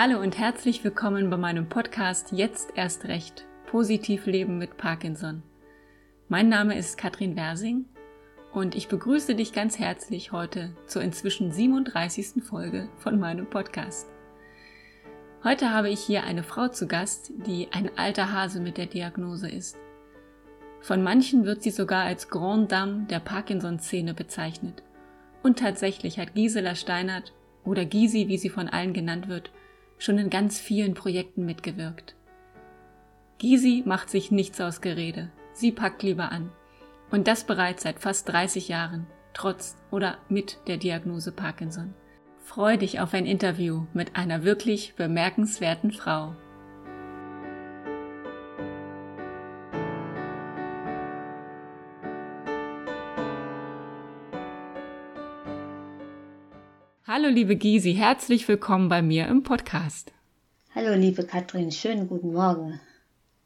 Hallo und herzlich willkommen bei meinem Podcast Jetzt erst recht. Positiv leben mit Parkinson. Mein Name ist Katrin Wersing und ich begrüße dich ganz herzlich heute zur inzwischen 37. Folge von meinem Podcast. Heute habe ich hier eine Frau zu Gast, die ein alter Hase mit der Diagnose ist. Von manchen wird sie sogar als Grande Dame der Parkinson-Szene bezeichnet. Und tatsächlich hat Gisela Steinert oder Gysi, wie sie von allen genannt wird, schon in ganz vielen Projekten mitgewirkt. Gysi macht sich nichts aus Gerede. Sie packt lieber an. Und das bereits seit fast 30 Jahren, trotz oder mit der Diagnose Parkinson. Freu dich auf ein Interview mit einer wirklich bemerkenswerten Frau. Hallo liebe Gysi, herzlich willkommen bei mir im Podcast. Hallo liebe Katrin, schönen guten Morgen.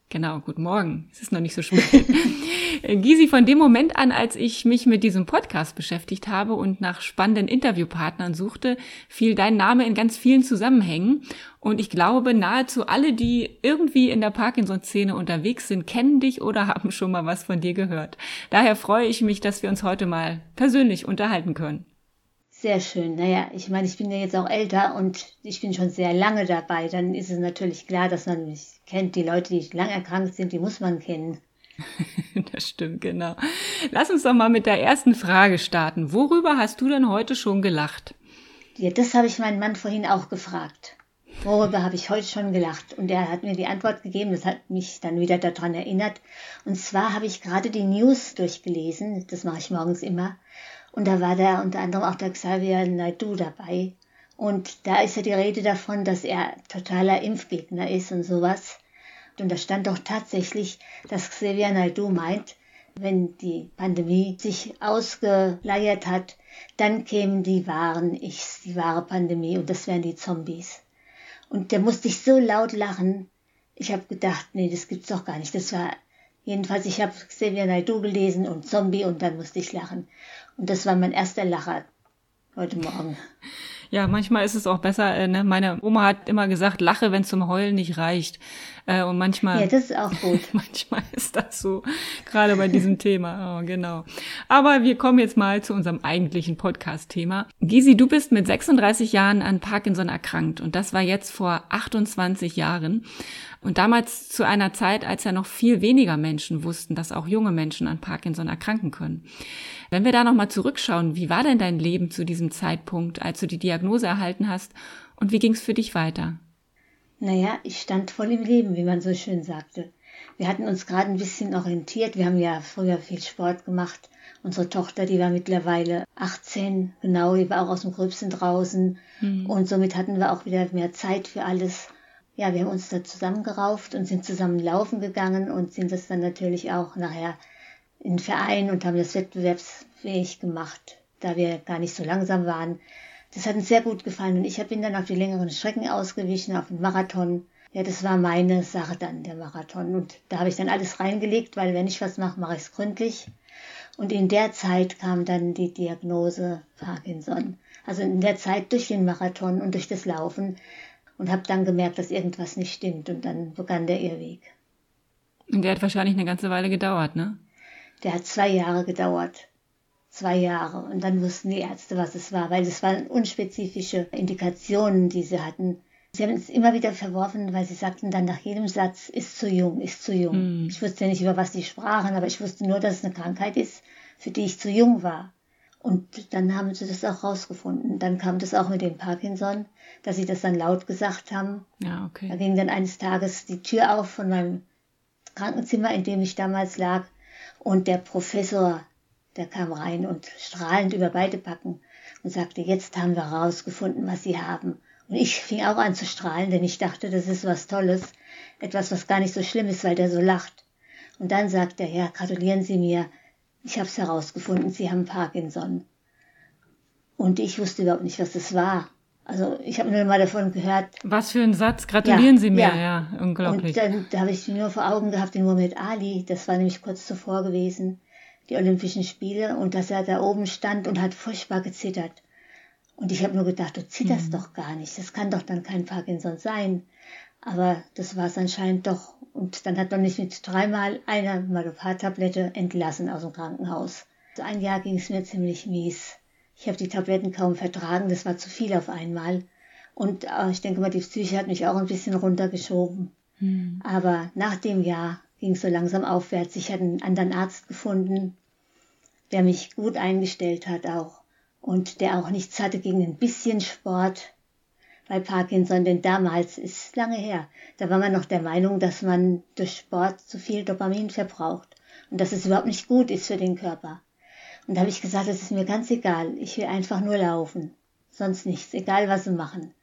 Genau, guten Morgen. Es ist noch nicht so spät. Gysi, von dem Moment an, als ich mich mit diesem Podcast beschäftigt habe und nach spannenden Interviewpartnern suchte, fiel dein Name in ganz vielen Zusammenhängen. Und ich glaube, nahezu alle, die irgendwie in der Parkinson-Szene unterwegs sind, kennen dich oder haben schon mal was von dir gehört. Daher freue ich mich, dass wir uns heute mal persönlich unterhalten können. Sehr schön. Naja, ich meine, ich bin ja jetzt auch älter und ich bin schon sehr lange dabei. Dann ist es natürlich klar, dass man mich kennt. Die Leute, die lang erkrankt sind, die muss man kennen. das stimmt, genau. Lass uns doch mal mit der ersten Frage starten. Worüber hast du denn heute schon gelacht? Ja, das habe ich meinen Mann vorhin auch gefragt. Worüber habe ich heute schon gelacht? Und er hat mir die Antwort gegeben, das hat mich dann wieder daran erinnert. Und zwar habe ich gerade die News durchgelesen, das mache ich morgens immer. Und da war da unter anderem auch der Xavier Naidu dabei. Und da ist ja die Rede davon, dass er totaler Impfgegner ist und sowas. Und da stand doch tatsächlich, dass Xavier Naidu meint, wenn die Pandemie sich ausgeleiert hat, dann kämen die wahren Ichs, die wahre Pandemie und das wären die Zombies. Und da musste ich so laut lachen. Ich habe gedacht, nee, das gibt's doch gar nicht. Das war jedenfalls, ich habe Xavier Naidu gelesen und Zombie und dann musste ich lachen. Und das war mein erster Lacher heute Morgen. Ja, manchmal ist es auch besser. Äh, ne? Meine Oma hat immer gesagt, lache, wenn zum Heulen nicht reicht. Äh, und manchmal. Ja, das ist auch gut. manchmal ist das so, gerade bei diesem Thema. Oh, genau. Aber wir kommen jetzt mal zu unserem eigentlichen Podcast-Thema. Gisi, du bist mit 36 Jahren an Parkinson erkrankt und das war jetzt vor 28 Jahren. Und damals zu einer Zeit, als ja noch viel weniger Menschen wussten, dass auch junge Menschen an Parkinson erkranken können. Wenn wir da nochmal zurückschauen, wie war denn dein Leben zu diesem Zeitpunkt, als du die Diagnose erhalten hast und wie ging es für dich weiter? Naja, ich stand voll im Leben, wie man so schön sagte. Wir hatten uns gerade ein bisschen orientiert. Wir haben ja früher viel Sport gemacht. Unsere Tochter, die war mittlerweile 18, genau, die war auch aus dem Gröbsten draußen. Mhm. Und somit hatten wir auch wieder mehr Zeit für alles ja, wir haben uns da zusammengerauft und sind zusammen laufen gegangen und sind das dann natürlich auch nachher in Verein und haben das wettbewerbsfähig gemacht, da wir gar nicht so langsam waren. Das hat uns sehr gut gefallen und ich bin dann auf die längeren Strecken ausgewichen, auf den Marathon. Ja, das war meine Sache dann, der Marathon. Und da habe ich dann alles reingelegt, weil wenn ich was mache, mache ich es gründlich. Und in der Zeit kam dann die Diagnose Parkinson. Also in der Zeit durch den Marathon und durch das Laufen und habe dann gemerkt, dass irgendwas nicht stimmt und dann begann der Irrweg. Und der hat wahrscheinlich eine ganze Weile gedauert, ne? Der hat zwei Jahre gedauert. Zwei Jahre. Und dann wussten die Ärzte, was es war, weil es waren unspezifische Indikationen, die sie hatten. Sie haben es immer wieder verworfen, weil sie sagten dann nach jedem Satz, ist zu jung, ist zu jung. Mm. Ich wusste ja nicht, über was sie sprachen, aber ich wusste nur, dass es eine Krankheit ist, für die ich zu jung war. Und dann haben sie das auch rausgefunden. Dann kam das auch mit dem Parkinson, dass sie das dann laut gesagt haben. Ja, okay. Da ging dann eines Tages die Tür auf von meinem Krankenzimmer, in dem ich damals lag. Und der Professor, der kam rein und strahlend über beide Backen und sagte, jetzt haben wir rausgefunden, was Sie haben. Und ich fing auch an zu strahlen, denn ich dachte, das ist was Tolles, etwas, was gar nicht so schlimm ist, weil der so lacht. Und dann sagt er, ja, gratulieren Sie mir, ich habe es herausgefunden, Sie haben Parkinson. Und ich wusste überhaupt nicht, was das war. Also ich habe nur mal davon gehört. Was für ein Satz. Gratulieren ja, Sie mir, ja. ja, unglaublich. Und dann da habe ich nur vor Augen gehabt den Muhammad Ali, das war nämlich kurz zuvor gewesen, die Olympischen Spiele, und dass er da oben stand und hat furchtbar gezittert. Und ich habe nur gedacht, du zitterst mhm. doch gar nicht. Das kann doch dann kein Parkinson sein. Aber das war es anscheinend doch. Und dann hat man mich mit dreimal einer Malopar-Tablette entlassen aus dem Krankenhaus. So ein Jahr ging es mir ziemlich mies. Ich habe die Tabletten kaum vertragen, das war zu viel auf einmal. Und äh, ich denke mal, die Psyche hat mich auch ein bisschen runtergeschoben. Mhm. Aber nach dem Jahr ging es so langsam aufwärts. Ich hatte einen anderen Arzt gefunden, der mich gut eingestellt hat auch und der auch nichts hatte gegen ein bisschen Sport bei Parkinson, denn damals ist lange her, da war man noch der Meinung, dass man durch Sport zu viel Dopamin verbraucht und dass es überhaupt nicht gut ist für den Körper. Und da habe ich gesagt, es ist mir ganz egal, ich will einfach nur laufen, sonst nichts, egal was sie machen.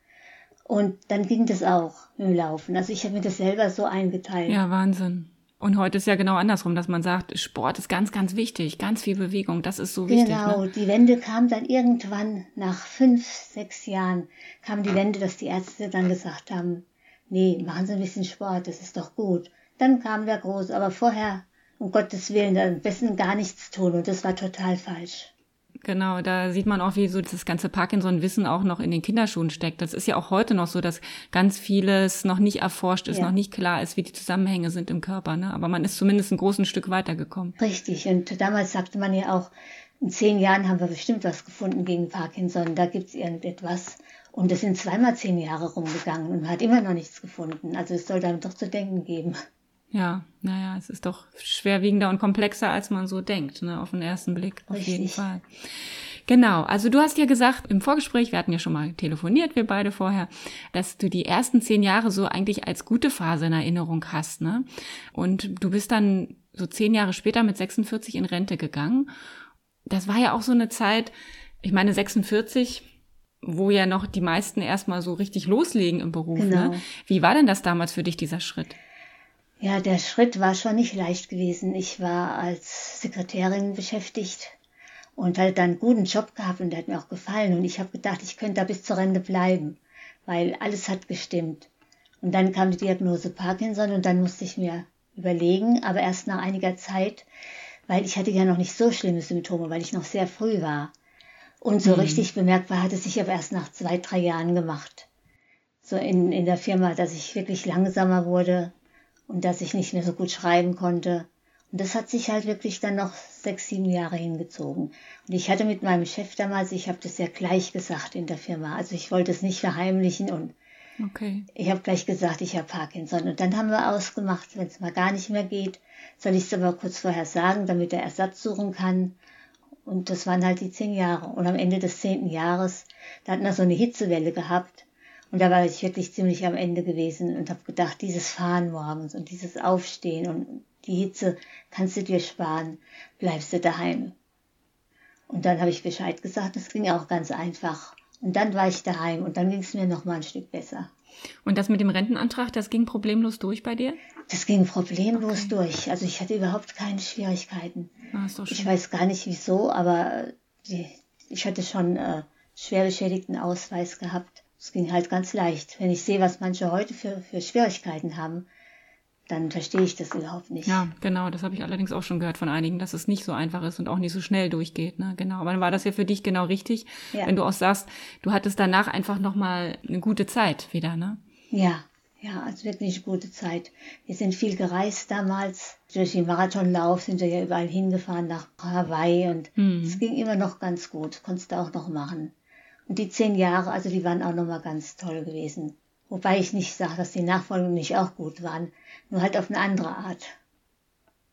Und dann ging das auch dem Laufen. Also ich habe mir das selber so eingeteilt. Ja, Wahnsinn. Und heute ist ja genau andersrum, dass man sagt, Sport ist ganz, ganz wichtig, ganz viel Bewegung, das ist so wichtig. Genau, ne? die Wende kam dann irgendwann nach fünf, sechs Jahren, kam die Wende, dass die Ärzte dann gesagt haben, nee, machen Sie ein bisschen Sport, das ist doch gut. Dann kam der Groß, aber vorher, um Gottes Willen, am besten gar nichts tun und das war total falsch. Genau, da sieht man auch, wie so das ganze Parkinson-Wissen auch noch in den Kinderschuhen steckt. Das ist ja auch heute noch so, dass ganz vieles noch nicht erforscht ist, ja. noch nicht klar ist, wie die Zusammenhänge sind im Körper. Ne? Aber man ist zumindest ein großes Stück weitergekommen. Richtig. Und damals sagte man ja auch, in zehn Jahren haben wir bestimmt was gefunden gegen Parkinson. Da gibt's irgendetwas. Und es sind zweimal zehn Jahre rumgegangen und man hat immer noch nichts gefunden. Also es soll damit doch zu denken geben. Ja, naja, es ist doch schwerwiegender und komplexer, als man so denkt, ne, auf den ersten Blick. Auf Richtig. jeden Fall. Genau, also du hast ja gesagt im Vorgespräch, wir hatten ja schon mal telefoniert, wir beide vorher, dass du die ersten zehn Jahre so eigentlich als gute Phase in Erinnerung hast, ne? Und du bist dann so zehn Jahre später mit 46 in Rente gegangen. Das war ja auch so eine Zeit, ich meine 46, wo ja noch die meisten erstmal so richtig loslegen im Beruf. Ne? Genau. Ne? Wie war denn das damals für dich, dieser Schritt? Ja, der Schritt war schon nicht leicht gewesen. Ich war als Sekretärin beschäftigt und hatte dann einen guten Job gehabt und der hat mir auch gefallen. Und ich habe gedacht, ich könnte da bis zur Rente bleiben, weil alles hat gestimmt. Und dann kam die Diagnose Parkinson und dann musste ich mir überlegen, aber erst nach einiger Zeit, weil ich hatte ja noch nicht so schlimme Symptome, weil ich noch sehr früh war. Und so mhm. richtig bemerkbar hat es sich aber erst nach zwei, drei Jahren gemacht. So in, in der Firma, dass ich wirklich langsamer wurde, und dass ich nicht mehr so gut schreiben konnte. Und das hat sich halt wirklich dann noch sechs, sieben Jahre hingezogen. Und ich hatte mit meinem Chef damals, ich habe das ja gleich gesagt in der Firma. Also ich wollte es nicht verheimlichen und okay. ich habe gleich gesagt, ich habe Parkinson. Und dann haben wir ausgemacht, wenn es mal gar nicht mehr geht, soll ich es aber kurz vorher sagen, damit er Ersatz suchen kann. Und das waren halt die zehn Jahre. Und am Ende des zehnten Jahres, da hatten wir so eine Hitzewelle gehabt. Und da war ich wirklich ziemlich am Ende gewesen und habe gedacht, dieses Fahren morgens und dieses Aufstehen und die Hitze kannst du dir sparen, bleibst du daheim. Und dann habe ich Bescheid gesagt, das ging auch ganz einfach. Und dann war ich daheim und dann ging es mir noch mal ein Stück besser. Und das mit dem Rentenantrag, das ging problemlos durch bei dir? Das ging problemlos okay. durch. Also ich hatte überhaupt keine Schwierigkeiten. Ah, ist doch schön. Ich weiß gar nicht wieso, aber die, ich hatte schon äh, schwer beschädigten Ausweis gehabt. Es ging halt ganz leicht. Wenn ich sehe, was manche heute für, für Schwierigkeiten haben, dann verstehe ich das überhaupt nicht. Ja, genau. Das habe ich allerdings auch schon gehört von einigen, dass es nicht so einfach ist und auch nicht so schnell durchgeht. Ne? Genau. Aber dann war das ja für dich genau richtig, ja. wenn du auch sagst, du hattest danach einfach nochmal eine gute Zeit wieder, ne? Ja, ja, also wirklich eine gute Zeit. Wir sind viel gereist damals. Durch den Marathonlauf sind wir ja überall hingefahren nach Hawaii und hm. es ging immer noch ganz gut. Konntest du auch noch machen. Und die zehn Jahre, also die waren auch nochmal ganz toll gewesen. Wobei ich nicht sage, dass die Nachfolgungen nicht auch gut waren, nur halt auf eine andere Art.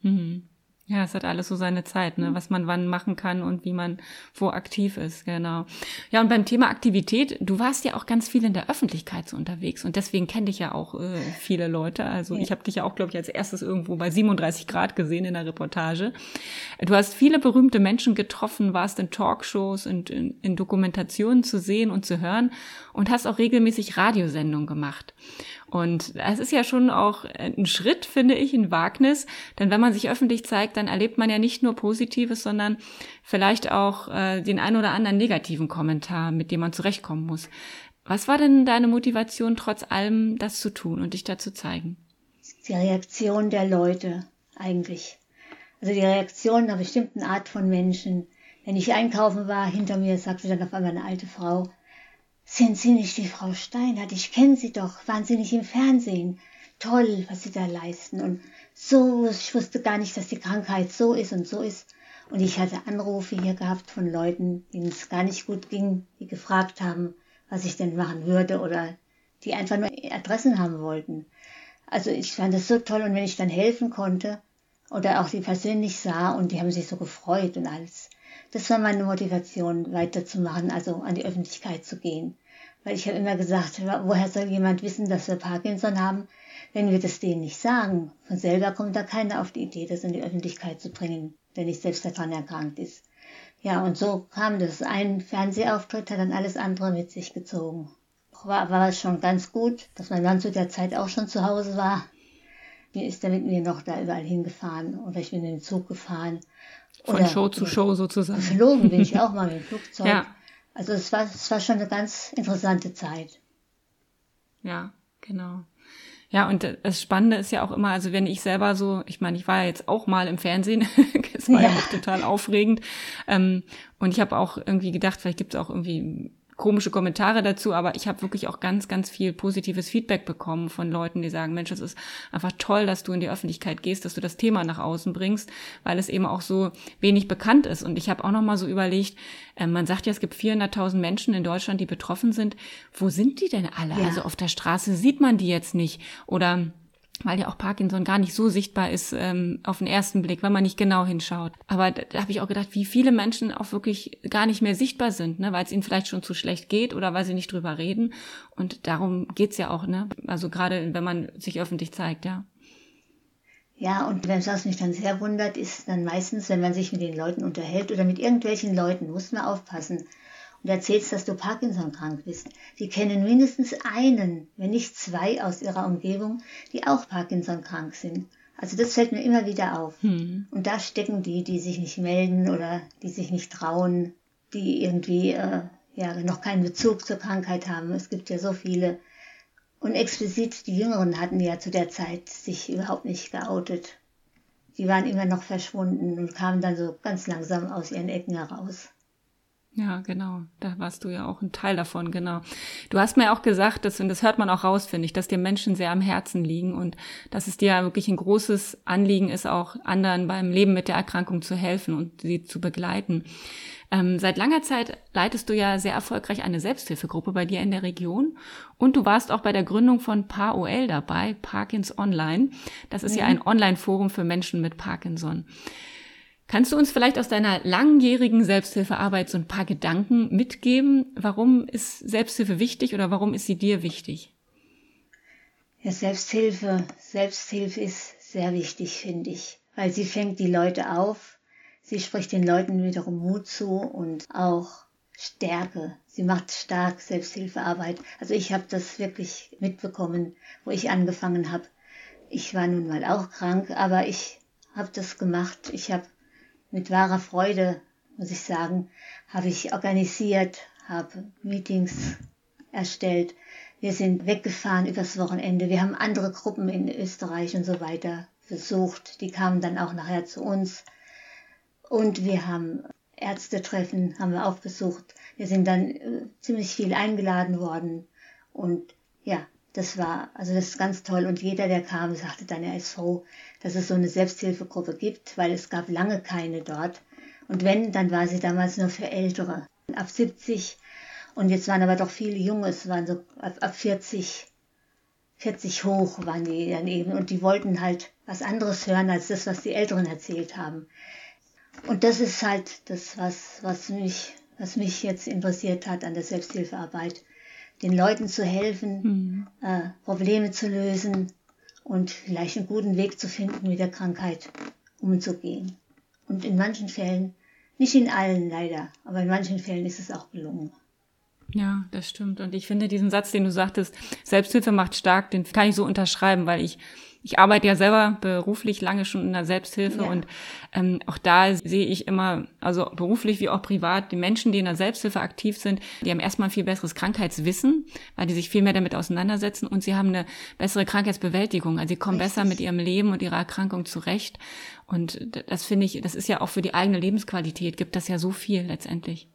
Mhm. Ja, es hat alles so seine Zeit, ne? was man wann machen kann und wie man wo aktiv ist, genau. Ja, und beim Thema Aktivität, du warst ja auch ganz viel in der Öffentlichkeit so unterwegs und deswegen kenne dich ja auch äh, viele Leute. Also ja. ich habe dich ja auch, glaube ich, als erstes irgendwo bei 37 Grad gesehen in der Reportage. Du hast viele berühmte Menschen getroffen, warst in Talkshows und in, in Dokumentationen zu sehen und zu hören und hast auch regelmäßig Radiosendungen gemacht. Und es ist ja schon auch ein Schritt, finde ich, ein Wagnis. Denn wenn man sich öffentlich zeigt, dann erlebt man ja nicht nur Positives, sondern vielleicht auch äh, den ein oder anderen negativen Kommentar, mit dem man zurechtkommen muss. Was war denn deine Motivation, trotz allem das zu tun und dich da zu zeigen? Die Reaktion der Leute eigentlich. Also die Reaktion einer bestimmten Art von Menschen, Wenn ich einkaufen war, hinter mir sagte dann auf einmal eine alte Frau, sind Sie nicht die Frau Steinert? Ich kenne Sie doch. Waren Sie nicht im Fernsehen? Toll, was Sie da leisten. Und so, ich wusste gar nicht, dass die Krankheit so ist und so ist. Und ich hatte Anrufe hier gehabt von Leuten, denen es gar nicht gut ging, die gefragt haben, was ich denn machen würde oder die einfach nur Adressen haben wollten. Also ich fand das so toll und wenn ich dann helfen konnte oder auch die persönlich sah und die haben sich so gefreut und alles, das war meine Motivation weiterzumachen, also an die Öffentlichkeit zu gehen. Weil ich habe immer gesagt, woher soll jemand wissen, dass wir Parkinson haben, wenn wir das denen nicht sagen? Von selber kommt da keiner auf die Idee, das in die Öffentlichkeit zu bringen, der nicht selbst daran erkrankt ist. Ja, und so kam das. Ein Fernsehauftritt hat dann alles andere mit sich gezogen war, war es schon ganz gut, dass mein Mann zu der Zeit auch schon zu Hause war. Mir ist er mit mir noch da überall hingefahren oder ich bin in den Zug gefahren. Von Show zu Show sozusagen. Geflogen bin ich auch mal mit dem Flugzeug. Ja. Also es war, es war schon eine ganz interessante Zeit. Ja, genau. Ja, und das Spannende ist ja auch immer, also wenn ich selber so, ich meine, ich war ja jetzt auch mal im Fernsehen, es war ja. ja. auch total aufregend. Ähm, und ich habe auch irgendwie gedacht, vielleicht gibt es auch irgendwie komische Kommentare dazu, aber ich habe wirklich auch ganz, ganz viel positives Feedback bekommen von Leuten, die sagen, Mensch, es ist einfach toll, dass du in die Öffentlichkeit gehst, dass du das Thema nach außen bringst, weil es eben auch so wenig bekannt ist. Und ich habe auch noch mal so überlegt, äh, man sagt ja, es gibt 400.000 Menschen in Deutschland, die betroffen sind. Wo sind die denn alle? Ja. Also auf der Straße sieht man die jetzt nicht oder weil ja auch Parkinson gar nicht so sichtbar ist ähm, auf den ersten Blick, wenn man nicht genau hinschaut. Aber da, da habe ich auch gedacht, wie viele Menschen auch wirklich gar nicht mehr sichtbar sind, ne, weil es ihnen vielleicht schon zu schlecht geht oder weil sie nicht drüber reden. Und darum geht's ja auch, ne? Also gerade wenn man sich öffentlich zeigt, ja. Ja, und was mich dann sehr wundert, ist dann meistens, wenn man sich mit den Leuten unterhält oder mit irgendwelchen Leuten, muss man aufpassen und erzählst, dass du Parkinson krank bist. Sie kennen mindestens einen, wenn nicht zwei aus ihrer Umgebung, die auch Parkinson krank sind. Also das fällt mir immer wieder auf. Hm. Und da stecken die, die sich nicht melden oder die sich nicht trauen, die irgendwie äh, ja noch keinen Bezug zur Krankheit haben. Es gibt ja so viele. Und explizit die Jüngeren hatten ja zu der Zeit sich überhaupt nicht geoutet. Die waren immer noch verschwunden und kamen dann so ganz langsam aus ihren Ecken heraus. Ja, genau. Da warst du ja auch ein Teil davon, genau. Du hast mir auch gesagt, dass, und das hört man auch raus, finde ich, dass dir Menschen sehr am Herzen liegen und dass es dir wirklich ein großes Anliegen ist, auch anderen beim Leben mit der Erkrankung zu helfen und sie zu begleiten. Ähm, seit langer Zeit leitest du ja sehr erfolgreich eine Selbsthilfegruppe bei dir in der Region und du warst auch bei der Gründung von PAOL dabei, Parkins Online. Das ist mhm. ja ein Online-Forum für Menschen mit Parkinson. Kannst du uns vielleicht aus deiner langjährigen Selbsthilfearbeit so ein paar Gedanken mitgeben? Warum ist Selbsthilfe wichtig oder warum ist sie dir wichtig? Ja, Selbsthilfe, Selbsthilfe ist sehr wichtig, finde ich, weil sie fängt die Leute auf, sie spricht den Leuten wiederum Mut zu und auch Stärke. Sie macht stark Selbsthilfearbeit. Also ich habe das wirklich mitbekommen, wo ich angefangen habe. Ich war nun mal auch krank, aber ich habe das gemacht. Ich habe mit wahrer Freude, muss ich sagen, habe ich organisiert, habe Meetings erstellt. Wir sind weggefahren übers Wochenende. Wir haben andere Gruppen in Österreich und so weiter besucht. Die kamen dann auch nachher zu uns. Und wir haben Ärztetreffen haben wir auch besucht. Wir sind dann äh, ziemlich viel eingeladen worden. Und ja, das war, also das ist ganz toll. Und jeder, der kam, sagte dann, er ist froh, dass es so eine Selbsthilfegruppe gibt, weil es gab lange keine dort. Und wenn, dann war sie damals nur für Ältere, ab 70. Und jetzt waren aber doch viele Junge, es waren so ab, ab 40, 40 hoch waren die dann eben. Und die wollten halt was anderes hören als das, was die Älteren erzählt haben. Und das ist halt das, was, was mich, was mich jetzt interessiert hat an der Selbsthilfearbeit den Leuten zu helfen, mhm. äh, Probleme zu lösen und vielleicht einen guten Weg zu finden, mit der Krankheit umzugehen. Und in manchen Fällen, nicht in allen leider, aber in manchen Fällen ist es auch gelungen. Ja, das stimmt. Und ich finde diesen Satz, den du sagtest, Selbsthilfe macht stark, den kann ich so unterschreiben, weil ich ich arbeite ja selber beruflich lange schon in der Selbsthilfe ja. und ähm, auch da sehe ich immer, also beruflich wie auch privat, die Menschen, die in der Selbsthilfe aktiv sind, die haben erstmal ein viel besseres Krankheitswissen, weil die sich viel mehr damit auseinandersetzen und sie haben eine bessere Krankheitsbewältigung. Also sie kommen Richtig. besser mit ihrem Leben und ihrer Erkrankung zurecht. Und das finde ich, das ist ja auch für die eigene Lebensqualität, gibt das ja so viel letztendlich.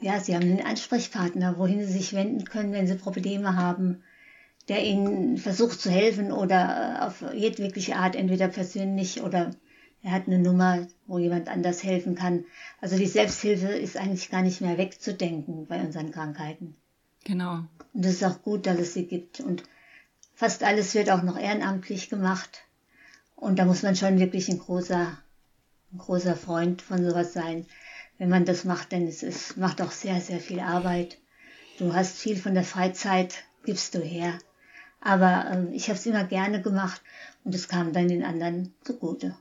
Ja, sie haben einen Ansprechpartner, wohin sie sich wenden können, wenn sie Probleme haben der ihnen versucht zu helfen oder äh, auf jedwegliche Art, entweder persönlich oder er hat eine Nummer, wo jemand anders helfen kann. Also die Selbsthilfe ist eigentlich gar nicht mehr wegzudenken bei unseren Krankheiten. Genau. Und es ist auch gut, dass es sie gibt. Und fast alles wird auch noch ehrenamtlich gemacht. Und da muss man schon wirklich ein großer, ein großer Freund von sowas sein, wenn man das macht, denn es ist, macht auch sehr, sehr viel Arbeit. Du hast viel von der Freizeit, gibst du her. Aber ähm, ich habe es immer gerne gemacht und es kam dann den anderen zugute.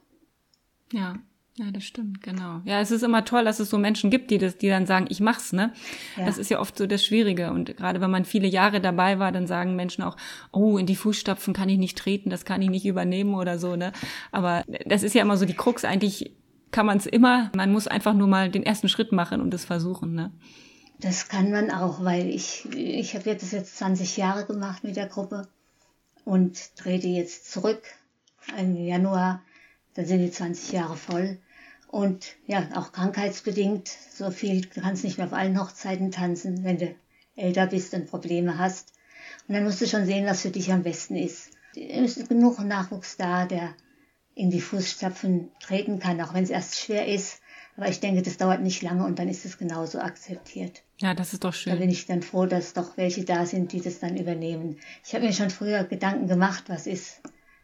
Ja, ja, das stimmt, genau. Ja, es ist immer toll, dass es so Menschen gibt, die das, die dann sagen, ich mach's, ne? Ja. Das ist ja oft so das Schwierige. Und gerade wenn man viele Jahre dabei war, dann sagen Menschen auch, oh, in die Fußstapfen kann ich nicht treten, das kann ich nicht übernehmen oder so, ne? Aber das ist ja immer so die Krux. Eigentlich kann man es immer, man muss einfach nur mal den ersten Schritt machen und es versuchen, ne? Das kann man auch, weil ich, ich habe das jetzt 20 Jahre gemacht mit der Gruppe und trete jetzt zurück im Januar. Dann sind die 20 Jahre voll. Und ja, auch krankheitsbedingt, so viel, du kannst nicht mehr auf allen Hochzeiten tanzen, wenn du älter bist und Probleme hast. Und dann musst du schon sehen, was für dich am besten ist. Es ist genug Nachwuchs da, der in die Fußstapfen treten kann, auch wenn es erst schwer ist. Aber ich denke, das dauert nicht lange und dann ist es genauso akzeptiert. Ja, das ist doch schön. Da bin ich dann froh, dass doch welche da sind, die das dann übernehmen. Ich habe mir schon früher Gedanken gemacht, was ist,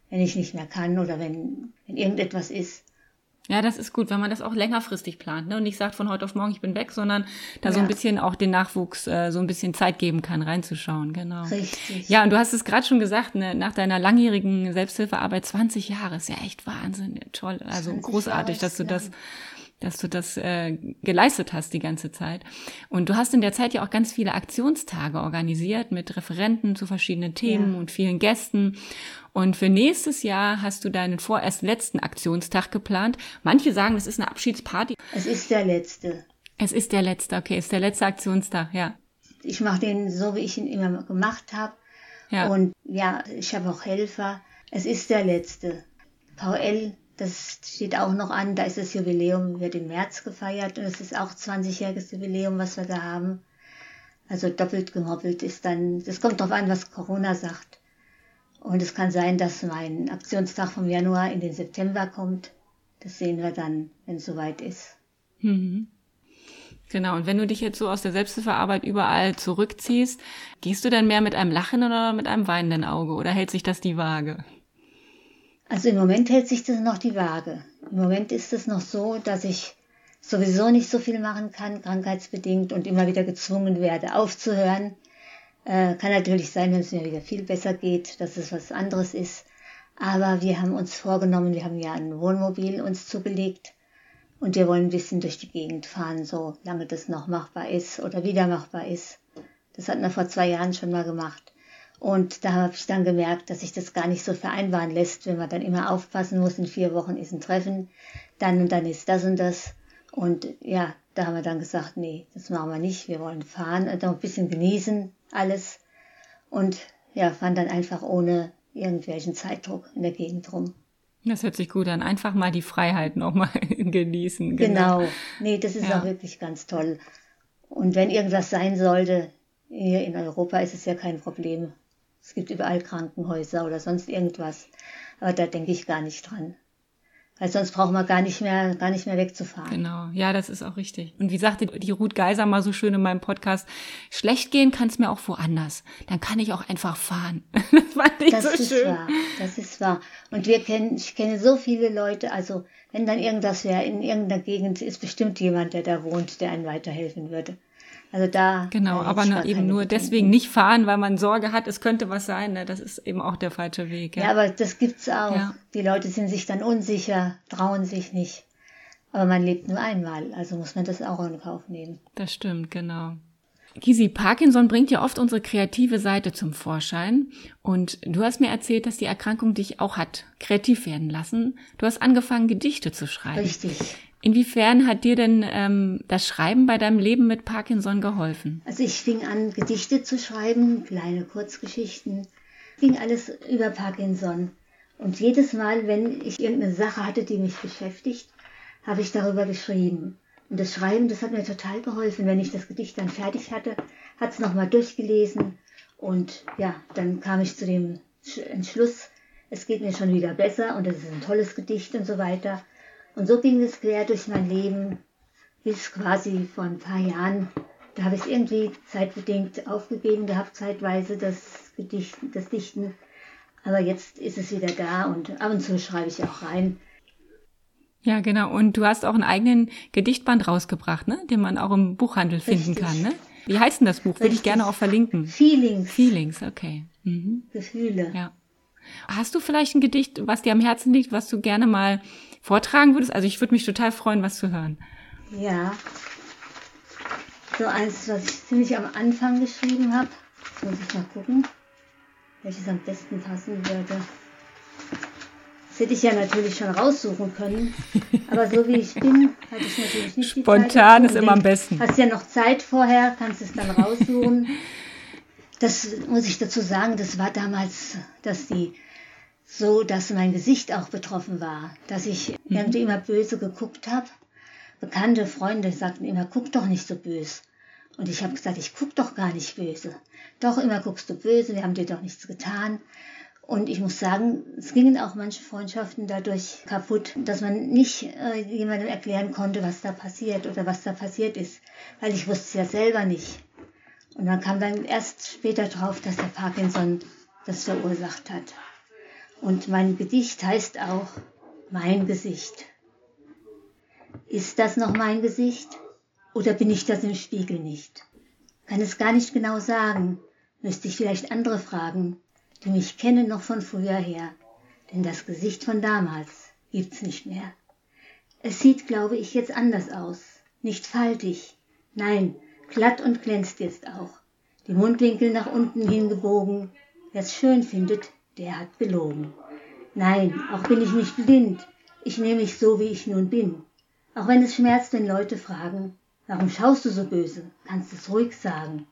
wenn ich nicht mehr kann oder wenn, wenn irgendetwas ist. Ja, das ist gut, wenn man das auch längerfristig plant ne? und nicht sagt von heute auf morgen, ich bin weg, sondern da ja. so ein bisschen auch den Nachwuchs äh, so ein bisschen Zeit geben kann, reinzuschauen. Genau. Richtig. Ja, und du hast es gerade schon gesagt, ne? nach deiner langjährigen Selbsthilfearbeit 20 Jahre ist ja echt Wahnsinn, toll, also großartig, dass du das dass du das äh, geleistet hast die ganze Zeit. Und du hast in der Zeit ja auch ganz viele Aktionstage organisiert mit Referenten zu verschiedenen Themen ja. und vielen Gästen. Und für nächstes Jahr hast du deinen vorerst letzten Aktionstag geplant. Manche sagen, es ist eine Abschiedsparty. Es ist der letzte. Es ist der letzte, okay, es ist der letzte Aktionstag, ja. Ich mache den so, wie ich ihn immer gemacht habe. Ja. Und ja, ich habe auch Helfer. Es ist der letzte. VL das steht auch noch an, da ist das Jubiläum, wird im März gefeiert und es ist auch 20-jähriges Jubiläum, was wir da haben. Also doppelt gemoppelt ist dann, das kommt drauf an, was Corona sagt. Und es kann sein, dass mein Aktionstag vom Januar in den September kommt. Das sehen wir dann, wenn es soweit ist. Mhm. Genau, und wenn du dich jetzt so aus der Selbsthilfearbeit überall zurückziehst, gehst du dann mehr mit einem Lachen oder mit einem weinenden Auge oder hält sich das die Waage? Also im Moment hält sich das noch die Waage. Im Moment ist es noch so, dass ich sowieso nicht so viel machen kann, krankheitsbedingt und immer wieder gezwungen werde aufzuhören. Äh, kann natürlich sein, wenn es mir wieder viel besser geht, dass es was anderes ist. Aber wir haben uns vorgenommen, wir haben ja ein Wohnmobil uns zugelegt und wir wollen ein bisschen durch die Gegend fahren, so lange das noch machbar ist oder wieder machbar ist. Das hatten wir vor zwei Jahren schon mal gemacht. Und da habe ich dann gemerkt, dass sich das gar nicht so vereinbaren lässt, wenn man dann immer aufpassen muss, in vier Wochen ist ein Treffen, dann und dann ist das und das. Und ja, da haben wir dann gesagt, nee, das machen wir nicht, wir wollen fahren, also ein bisschen genießen alles. Und ja, fahren dann einfach ohne irgendwelchen Zeitdruck in der Gegend rum. Das hört sich gut an. Einfach mal die Freiheit nochmal genießen. Genau. genau. Nee, das ist ja. auch wirklich ganz toll. Und wenn irgendwas sein sollte, hier in Europa ist es ja kein Problem. Es gibt überall Krankenhäuser oder sonst irgendwas. Aber da denke ich gar nicht dran. Weil sonst braucht man gar nicht mehr, gar nicht mehr wegzufahren. Genau, ja, das ist auch richtig. Und wie sagte die Ruth Geiser mal so schön in meinem Podcast, schlecht gehen kann es mir auch woanders. Dann kann ich auch einfach fahren. das fand ich das so ist schön. Wahr. Das ist wahr. Und wir kennen, ich kenne so viele Leute, also wenn dann irgendwas wäre, in irgendeiner Gegend ist bestimmt jemand, der da wohnt, der einen weiterhelfen würde. Also da. Genau, aber na, eben nur Bedenken. deswegen nicht fahren, weil man Sorge hat, es könnte was sein. Ne? Das ist eben auch der falsche Weg. Ja, ja aber das gibt's auch. Ja. Die Leute sind sich dann unsicher, trauen sich nicht. Aber man lebt nur einmal, also muss man das auch in Kauf nehmen. Das stimmt, genau. Gisi, Parkinson bringt ja oft unsere kreative Seite zum Vorschein. Und du hast mir erzählt, dass die Erkrankung dich auch hat kreativ werden lassen. Du hast angefangen, Gedichte zu schreiben. Richtig. Inwiefern hat dir denn ähm, das Schreiben bei deinem Leben mit Parkinson geholfen? Also ich fing an, Gedichte zu schreiben, kleine Kurzgeschichten. Ging alles über Parkinson. Und jedes Mal, wenn ich irgendeine Sache hatte, die mich beschäftigt, habe ich darüber geschrieben. Und das Schreiben, das hat mir total geholfen. Wenn ich das Gedicht dann fertig hatte, hat es nochmal durchgelesen. Und ja, dann kam ich zu dem Entschluss, es geht mir schon wieder besser und es ist ein tolles Gedicht und so weiter. Und so ging es quer durch mein Leben bis quasi vor ein paar Jahren. Da habe ich es irgendwie zeitbedingt aufgegeben gehabt, zeitweise das Gedicht, das Dichten. Aber jetzt ist es wieder da und ab und zu schreibe ich auch rein. Ja, genau. Und du hast auch einen eigenen Gedichtband rausgebracht, ne? den man auch im Buchhandel finden Richtig. kann. Ne? Wie heißt denn das Buch? Würde ich gerne auch verlinken. Feelings. Feelings, okay. Mhm. Gefühle. Ja. Hast du vielleicht ein Gedicht, was dir am Herzen liegt, was du gerne mal vortragen würdest? Also ich würde mich total freuen, was zu hören. Ja. So eins, was ich ziemlich am Anfang geschrieben habe. Jetzt muss ich mal gucken, welches am besten passen würde. Das hätte ich ja natürlich schon raussuchen können. Aber so wie ich bin, hatte ich natürlich nicht Spontan die Zeit. ist immer am besten. Hast ja noch Zeit vorher, kannst es dann raussuchen. das muss ich dazu sagen, das war damals, dass die so, dass mein Gesicht auch betroffen war, dass ich mhm. irgendwie immer böse geguckt habe. Bekannte Freunde sagten immer, guck doch nicht so böse. Und ich habe gesagt, ich guck doch gar nicht böse. Doch immer guckst du böse, wir haben dir doch nichts getan. Und ich muss sagen, es gingen auch manche Freundschaften dadurch kaputt, dass man nicht äh, jemandem erklären konnte, was da passiert oder was da passiert ist, weil ich wusste es ja selber nicht. Und man kam dann erst später drauf, dass der Parkinson das verursacht hat. Und mein Gedicht heißt auch Mein Gesicht. Ist das noch mein Gesicht oder bin ich das im Spiegel nicht? Kann es gar nicht genau sagen, müsste ich vielleicht andere fragen, die mich kennen noch von früher her, denn das Gesicht von damals gibt's nicht mehr. Es sieht, glaube ich, jetzt anders aus, nicht faltig, nein, glatt und glänzt jetzt auch. Die Mundwinkel nach unten hingebogen. Wer's schön findet, der hat gelogen. Nein, auch bin ich nicht blind. Ich nehme mich so, wie ich nun bin. Auch wenn es schmerzt, wenn Leute fragen, warum schaust du so böse, kannst es ruhig sagen.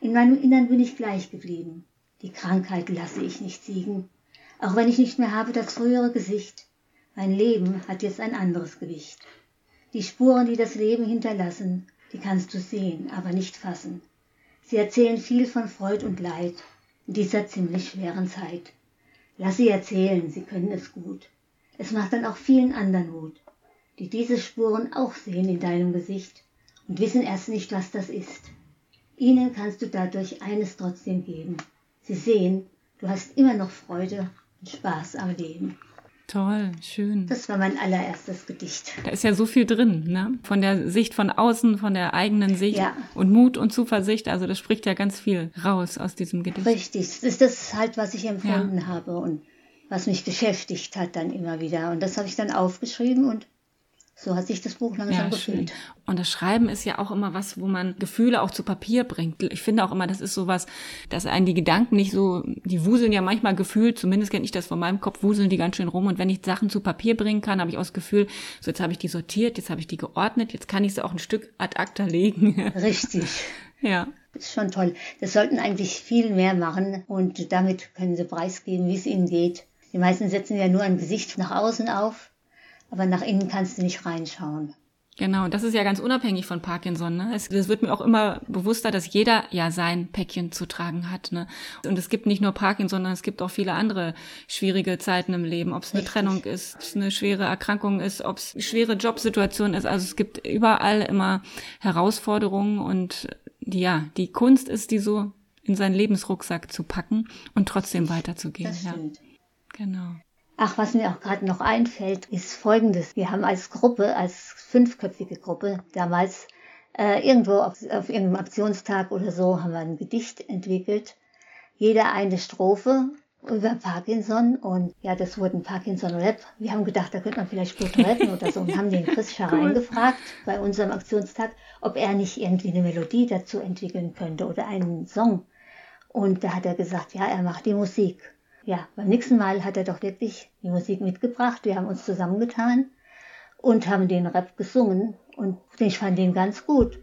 In meinem Innern bin ich gleich geblieben. Die Krankheit lasse ich nicht siegen. Auch wenn ich nicht mehr habe das frühere Gesicht. Mein Leben hat jetzt ein anderes Gewicht. Die Spuren, die das Leben hinterlassen, die kannst du sehen, aber nicht fassen. Sie erzählen viel von Freud und Leid dieser ziemlich schweren Zeit. Lass sie erzählen, sie können es gut. Es macht dann auch vielen anderen Mut, die diese Spuren auch sehen in deinem Gesicht und wissen erst nicht, was das ist. Ihnen kannst du dadurch eines trotzdem geben. Sie sehen, du hast immer noch Freude und Spaß am Leben. Toll, schön. Das war mein allererstes Gedicht. Da ist ja so viel drin, ne? Von der Sicht von außen, von der eigenen Sicht ja. und Mut und Zuversicht. Also das spricht ja ganz viel raus aus diesem Gedicht. Richtig, das ist das halt, was ich empfunden ja. habe und was mich beschäftigt hat dann immer wieder. Und das habe ich dann aufgeschrieben und so hat sich das Buch langsam ja, gefühlt. Und das Schreiben ist ja auch immer was, wo man Gefühle auch zu Papier bringt. Ich finde auch immer, das ist sowas, dass einen die Gedanken nicht so, die wuseln ja manchmal gefühlt, zumindest kenne ich das von meinem Kopf, wuseln die ganz schön rum. Und wenn ich Sachen zu Papier bringen kann, habe ich auch das Gefühl, so jetzt habe ich die sortiert, jetzt habe ich die geordnet, jetzt kann ich sie auch ein Stück ad acta legen. Richtig. ja. Das ist schon toll. Das sollten eigentlich viel mehr machen und damit können sie preisgeben, wie es ihnen geht. Die meisten setzen ja nur ein Gesicht nach außen auf aber nach innen kannst du nicht reinschauen. Genau, das ist ja ganz unabhängig von Parkinson. Ne? Es, es wird mir auch immer bewusster, dass jeder ja sein Päckchen zu tragen hat. Ne? Und es gibt nicht nur Parkinson, sondern es gibt auch viele andere schwierige Zeiten im Leben. Ob es eine Trennung ist, ob es eine schwere Erkrankung ist, ob es eine schwere Jobsituation ist. Also es gibt überall immer Herausforderungen und die, ja, die Kunst ist, die so in seinen Lebensrucksack zu packen und trotzdem weiterzugehen. Das stimmt. Ja. Genau. Ach, was mir auch gerade noch einfällt, ist Folgendes. Wir haben als Gruppe, als fünfköpfige Gruppe damals äh, irgendwo auf, auf irgendeinem Aktionstag oder so haben wir ein Gedicht entwickelt. Jeder eine Strophe über Parkinson und ja, das wurde ein Parkinson-Rap. Wir haben gedacht, da könnte man vielleicht gut rappen oder so und haben den Chris Scharein cool. gefragt bei unserem Aktionstag, ob er nicht irgendwie eine Melodie dazu entwickeln könnte oder einen Song. Und da hat er gesagt, ja, er macht die Musik. Ja, beim nächsten Mal hat er doch wirklich die Musik mitgebracht. Wir haben uns zusammengetan und haben den Rap gesungen und ich fand den ganz gut.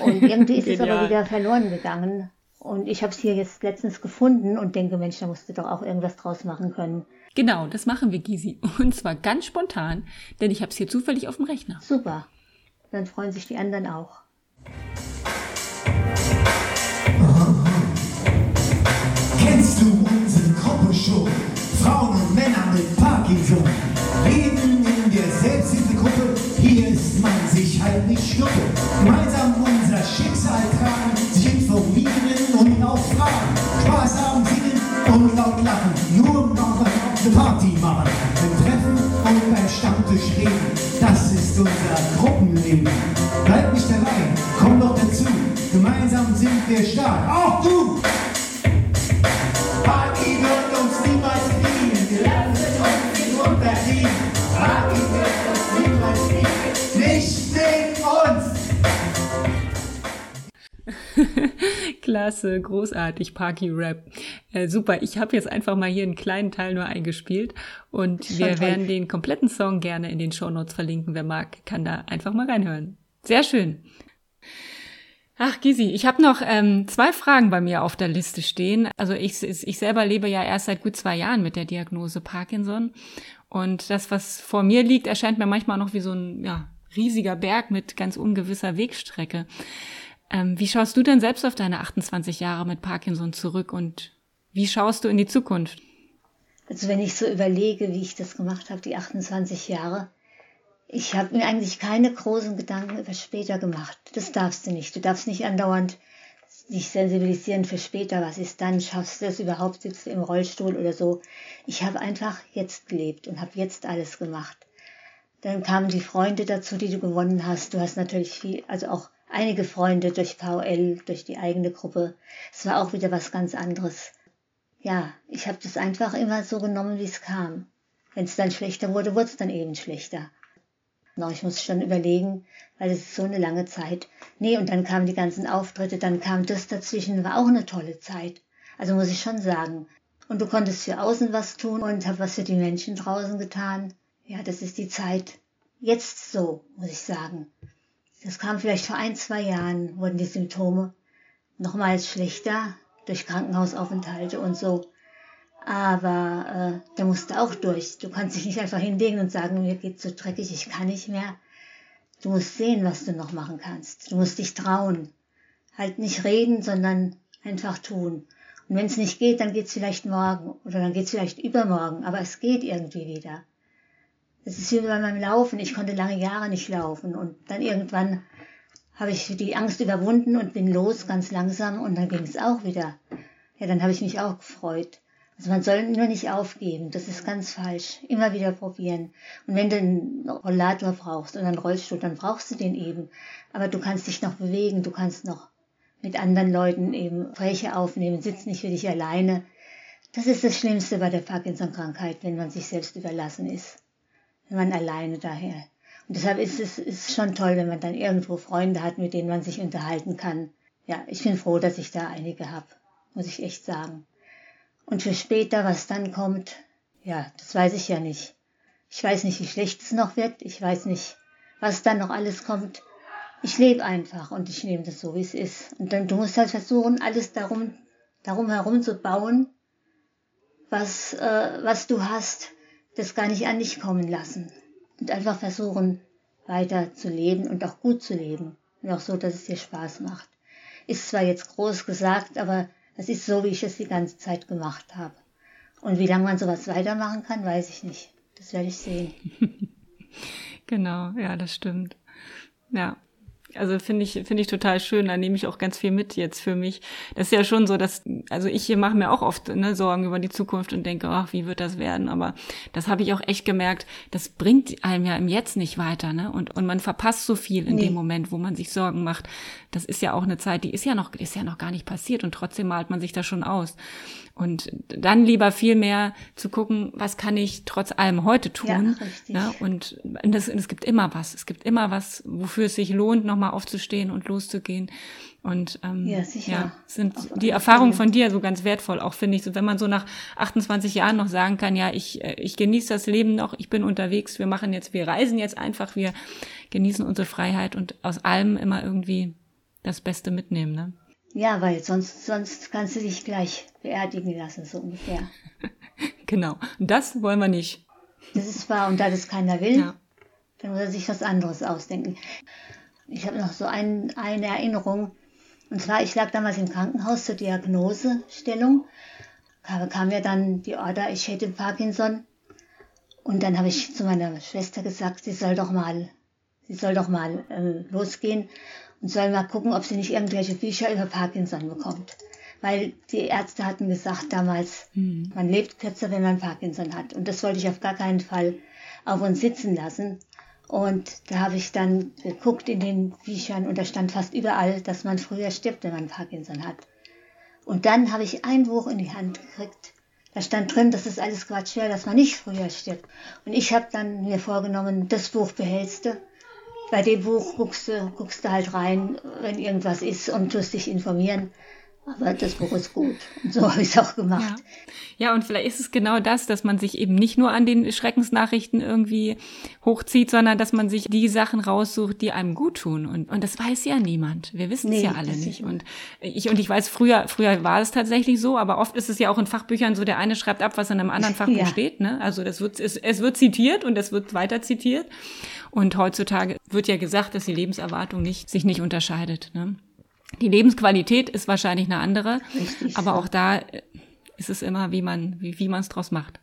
Und irgendwie ist es aber wieder verloren gegangen. Und ich habe es hier jetzt letztens gefunden und denke, Mensch, da musst du doch auch irgendwas draus machen können. Genau, das machen wir, Gysi. Und zwar ganz spontan, denn ich habe es hier zufällig auf dem Rechner. Super. Dann freuen sich die anderen auch. Kennst du unsere Schon? Frauen und Männer mit Parkinson. Leben in der Selbsthilfegruppe, hier ist man sich halt nicht schnuppe. Gemeinsam unser Schicksal tragen, sich informieren und auch fragen. Spaß haben, singen und laut lachen, nur noch eine Party machen. Wir treffen und beim Stammtisch reden, das ist unser Gruppenleben. Bleib nicht allein, komm doch dazu, gemeinsam sind wir stark, auch du! Klasse, großartig, Parky Rap. Äh, super, ich habe jetzt einfach mal hier einen kleinen Teil nur eingespielt und wir werden den kompletten Song gerne in den Show Notes verlinken. Wer mag, kann da einfach mal reinhören. Sehr schön. Ach, Gisi, ich habe noch ähm, zwei Fragen bei mir auf der Liste stehen. Also ich, ich selber lebe ja erst seit gut zwei Jahren mit der Diagnose Parkinson. Und das, was vor mir liegt, erscheint mir manchmal noch wie so ein ja, riesiger Berg mit ganz ungewisser Wegstrecke. Ähm, wie schaust du denn selbst auf deine 28 Jahre mit Parkinson zurück und wie schaust du in die Zukunft? Also wenn ich so überlege, wie ich das gemacht habe, die 28 Jahre, ich habe mir eigentlich keine großen Gedanken über später gemacht. Das darfst du nicht. Du darfst nicht andauernd dich sensibilisieren für später. Was ist dann? Schaffst du das überhaupt? Sitzt du im Rollstuhl oder so? Ich habe einfach jetzt gelebt und habe jetzt alles gemacht. Dann kamen die Freunde dazu, die du gewonnen hast. Du hast natürlich viel, also auch einige Freunde durch VL, durch die eigene Gruppe. Es war auch wieder was ganz anderes. Ja, ich habe das einfach immer so genommen, wie es kam. Wenn es dann schlechter wurde, wurde es dann eben schlechter. No, ich muss schon überlegen, weil es ist so eine lange Zeit. Nee, und dann kamen die ganzen Auftritte, dann kam das dazwischen, war auch eine tolle Zeit. Also muss ich schon sagen. Und du konntest für außen was tun und hab was für die Menschen draußen getan. Ja, das ist die Zeit jetzt so, muss ich sagen. Das kam vielleicht vor ein, zwei Jahren, wurden die Symptome nochmals schlechter durch Krankenhausaufenthalte und so. Aber äh, der musste auch durch. Du kannst dich nicht einfach hinlegen und sagen, mir geht's so dreckig, ich kann nicht mehr. Du musst sehen, was du noch machen kannst. Du musst dich trauen. Halt nicht reden, sondern einfach tun. Und wenn es nicht geht, dann geht's vielleicht morgen oder dann geht's vielleicht übermorgen, aber es geht irgendwie wieder. Es ist wie bei meinem Laufen. Ich konnte lange Jahre nicht laufen und dann irgendwann habe ich die Angst überwunden und bin los ganz langsam und dann ging es auch wieder. Ja, dann habe ich mich auch gefreut. Also man soll nur nicht aufgeben, das ist ganz falsch. Immer wieder probieren. Und wenn du einen Rollator brauchst oder einen Rollstuhl, dann brauchst du den eben. Aber du kannst dich noch bewegen, du kannst noch mit anderen Leuten eben Gespräche aufnehmen, sitz nicht für dich alleine. Das ist das Schlimmste bei der Parkinson-Krankheit, wenn man sich selbst überlassen ist. Wenn man alleine daher. Und deshalb ist es ist schon toll, wenn man dann irgendwo Freunde hat, mit denen man sich unterhalten kann. Ja, ich bin froh, dass ich da einige habe, muss ich echt sagen. Und für später, was dann kommt, ja, das weiß ich ja nicht. Ich weiß nicht, wie schlecht es noch wird. Ich weiß nicht, was dann noch alles kommt. Ich lebe einfach und ich nehme das so, wie es ist. Und dann, du musst halt versuchen, alles darum, darum herum zu bauen, was, äh, was du hast, das gar nicht an dich kommen lassen. Und einfach versuchen, weiter zu leben und auch gut zu leben. Und auch so, dass es dir Spaß macht. Ist zwar jetzt groß gesagt, aber das ist so, wie ich es die ganze Zeit gemacht habe. Und wie lange man sowas weitermachen kann, weiß ich nicht. Das werde ich sehen. genau, ja, das stimmt. Ja. Also finde ich, finde ich total schön. Da nehme ich auch ganz viel mit jetzt für mich. Das ist ja schon so, dass, also ich mache mir auch oft ne, Sorgen über die Zukunft und denke, ach, wie wird das werden? Aber das habe ich auch echt gemerkt, das bringt einem ja im Jetzt nicht weiter, ne? Und, und man verpasst so viel in nee. dem Moment, wo man sich Sorgen macht. Das ist ja auch eine Zeit, die ist ja noch, ist ja noch gar nicht passiert und trotzdem malt man sich da schon aus. Und dann lieber viel mehr zu gucken, was kann ich trotz allem heute tun. Ja, ja, und das, es gibt immer was. Es gibt immer was, wofür es sich lohnt, nochmal aufzustehen und loszugehen. Und ähm, ja, ja sind Auf die Erfahrungen von dir so ganz wertvoll, auch finde ich. So, wenn man so nach 28 Jahren noch sagen kann, ja, ich, äh, ich genieße das Leben noch, ich bin unterwegs, wir machen jetzt, wir reisen jetzt einfach, wir genießen unsere Freiheit und aus allem immer irgendwie das Beste mitnehmen. Ne? Ja, weil sonst, sonst kannst du dich gleich beerdigen lassen, so ungefähr. genau. Das wollen wir nicht. Das ist wahr. Und da das keiner will, ja. dann muss er sich was anderes ausdenken. Ich habe noch so ein, eine Erinnerung. Und zwar, ich lag damals im Krankenhaus zur Diagnosestellung. Da kam ja dann die Order, ich hätte Parkinson. Und dann habe ich zu meiner Schwester gesagt, sie soll doch mal, sie soll doch mal äh, losgehen und soll mal gucken, ob sie nicht irgendwelche Bücher über Parkinson bekommt. Weil die Ärzte hatten gesagt damals, mhm. man lebt kürzer, wenn man Parkinson hat. Und das wollte ich auf gar keinen Fall auf uns sitzen lassen. Und da habe ich dann geguckt in den Büchern und da stand fast überall, dass man früher stirbt, wenn man Parkinson hat. Und dann habe ich ein Buch in die Hand gekriegt. Da stand drin, das ist alles Quatsch dass man nicht früher stirbt. Und ich habe dann mir vorgenommen, das Buch behältst du bei dem Buch guckst du, guckst du halt rein, wenn irgendwas ist und tust dich informieren. Aber das Buch ist gut. Und so habe ich es auch gemacht. Ja. ja, und vielleicht ist es genau das, dass man sich eben nicht nur an den Schreckensnachrichten irgendwie hochzieht, sondern dass man sich die Sachen raussucht, die einem gut tun. Und, und das weiß ja niemand. Wir wissen es nee, ja alle nicht. Und ich, und ich weiß, früher, früher war es tatsächlich so, aber oft ist es ja auch in Fachbüchern so, der eine schreibt ab, was in einem anderen Fachbuch ja. steht. Ne? Also das wird, es, es wird zitiert und es wird weiter zitiert. Und heutzutage wird ja gesagt, dass die Lebenserwartung nicht, sich nicht unterscheidet. Ne? Die Lebensqualität ist wahrscheinlich eine andere, Richtig, aber auch da ist es immer, wie man wie, wie man es draus macht.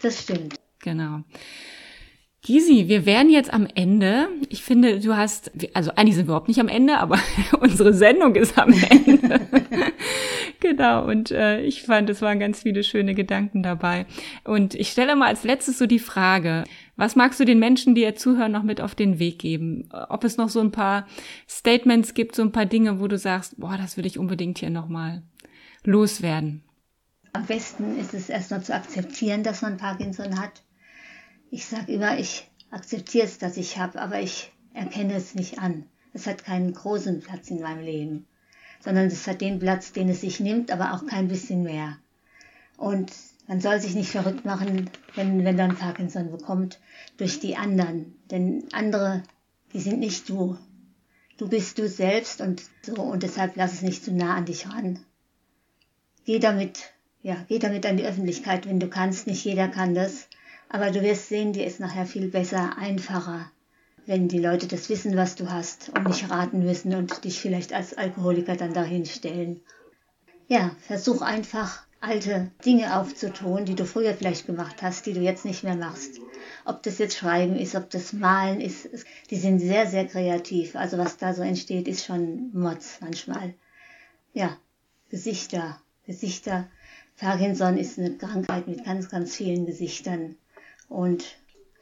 Das stimmt. Genau. Gisi, wir wären jetzt am Ende. Ich finde, du hast, also eigentlich sind wir überhaupt nicht am Ende, aber unsere Sendung ist am Ende. genau, und äh, ich fand, es waren ganz viele schöne Gedanken dabei. Und ich stelle mal als letztes so die Frage, was magst du den Menschen, die ihr zuhören, noch mit auf den Weg geben? Ob es noch so ein paar Statements gibt, so ein paar Dinge, wo du sagst, boah, das will ich unbedingt hier nochmal loswerden? Am besten ist es erstmal zu akzeptieren, dass man Parkinson hat. Ich sage immer, ich akzeptiere es, dass ich habe, aber ich erkenne es nicht an. Es hat keinen großen Platz in meinem Leben, sondern es hat den Platz, den es sich nimmt, aber auch kein bisschen mehr. Und man soll sich nicht verrückt machen, wenn, wenn dann Parkinson bekommt, durch die anderen. Denn andere, die sind nicht du. Du bist du selbst und so, und deshalb lass es nicht zu nah an dich ran. Geh damit, ja, geh damit an die Öffentlichkeit, wenn du kannst. Nicht jeder kann das. Aber du wirst sehen, dir ist nachher viel besser, einfacher, wenn die Leute das wissen, was du hast und nicht raten müssen und dich vielleicht als Alkoholiker dann dahin stellen. Ja, versuch einfach alte Dinge aufzutun, die du früher vielleicht gemacht hast, die du jetzt nicht mehr machst. Ob das jetzt Schreiben ist, ob das Malen ist, die sind sehr, sehr kreativ. Also was da so entsteht, ist schon Mods manchmal. Ja, Gesichter, Gesichter. Parkinson ist eine Krankheit mit ganz, ganz vielen Gesichtern. Und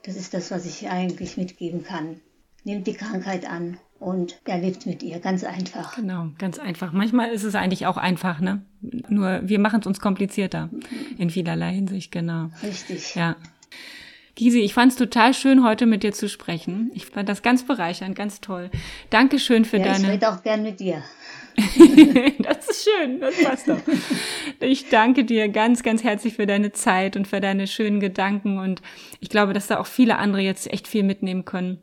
das ist das, was ich eigentlich mitgeben kann. Nehmt die Krankheit an und er lebt mit ihr, ganz einfach. Genau, ganz einfach. Manchmal ist es eigentlich auch einfach, ne? Nur wir machen es uns komplizierter in vielerlei Hinsicht, genau. Richtig. Ja. Gisi, ich fand es total schön, heute mit dir zu sprechen. Ich fand das ganz bereichernd, ganz toll. Dankeschön für ja, deine. Ich rede auch gern mit dir. das ist schön, das passt doch. Ich danke dir ganz, ganz herzlich für deine Zeit und für deine schönen Gedanken und ich glaube, dass da auch viele andere jetzt echt viel mitnehmen können.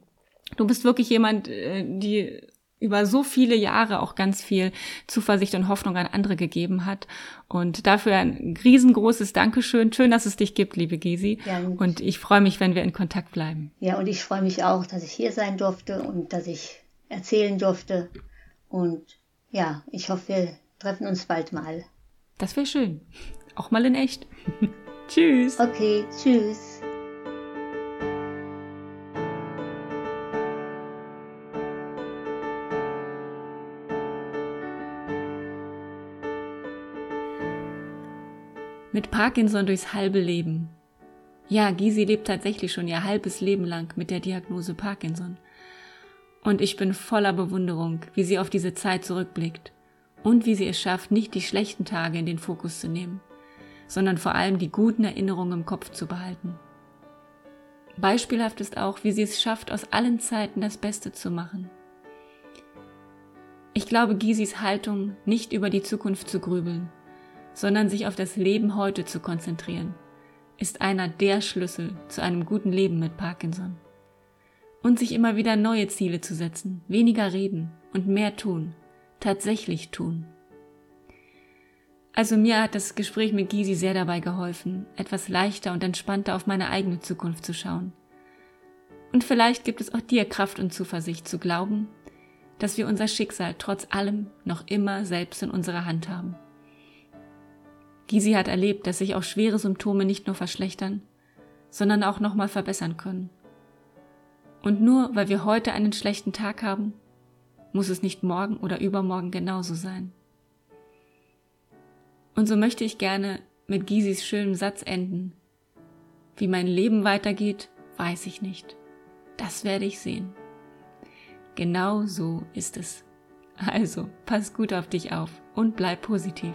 Du bist wirklich jemand, äh, die über so viele Jahre auch ganz viel Zuversicht und Hoffnung an andere gegeben hat. Und dafür ein riesengroßes Dankeschön. Schön, dass es dich gibt, liebe Gesi. Ja, und, und ich freue mich, wenn wir in Kontakt bleiben. Ja, und ich freue mich auch, dass ich hier sein durfte und dass ich erzählen durfte. Und ja, ich hoffe, wir treffen uns bald mal. Das wäre schön. Auch mal in echt. tschüss. Okay, tschüss. Mit Parkinson durchs halbe Leben. Ja, Gysi lebt tatsächlich schon ihr halbes Leben lang mit der Diagnose Parkinson. Und ich bin voller Bewunderung, wie sie auf diese Zeit zurückblickt und wie sie es schafft, nicht die schlechten Tage in den Fokus zu nehmen, sondern vor allem die guten Erinnerungen im Kopf zu behalten. Beispielhaft ist auch, wie sie es schafft, aus allen Zeiten das Beste zu machen. Ich glaube, Gisis Haltung, nicht über die Zukunft zu grübeln, sondern sich auf das Leben heute zu konzentrieren, ist einer der Schlüssel zu einem guten Leben mit Parkinson. Und sich immer wieder neue Ziele zu setzen, weniger reden und mehr tun, tatsächlich tun. Also mir hat das Gespräch mit Gysi sehr dabei geholfen, etwas leichter und entspannter auf meine eigene Zukunft zu schauen. Und vielleicht gibt es auch dir Kraft und Zuversicht zu glauben, dass wir unser Schicksal trotz allem noch immer selbst in unserer Hand haben. Gysi hat erlebt, dass sich auch schwere Symptome nicht nur verschlechtern, sondern auch nochmal verbessern können. Und nur weil wir heute einen schlechten Tag haben, muss es nicht morgen oder übermorgen genauso sein. Und so möchte ich gerne mit Gisis schönem Satz enden. Wie mein Leben weitergeht, weiß ich nicht. Das werde ich sehen. Genau so ist es. Also, pass gut auf dich auf und bleib positiv.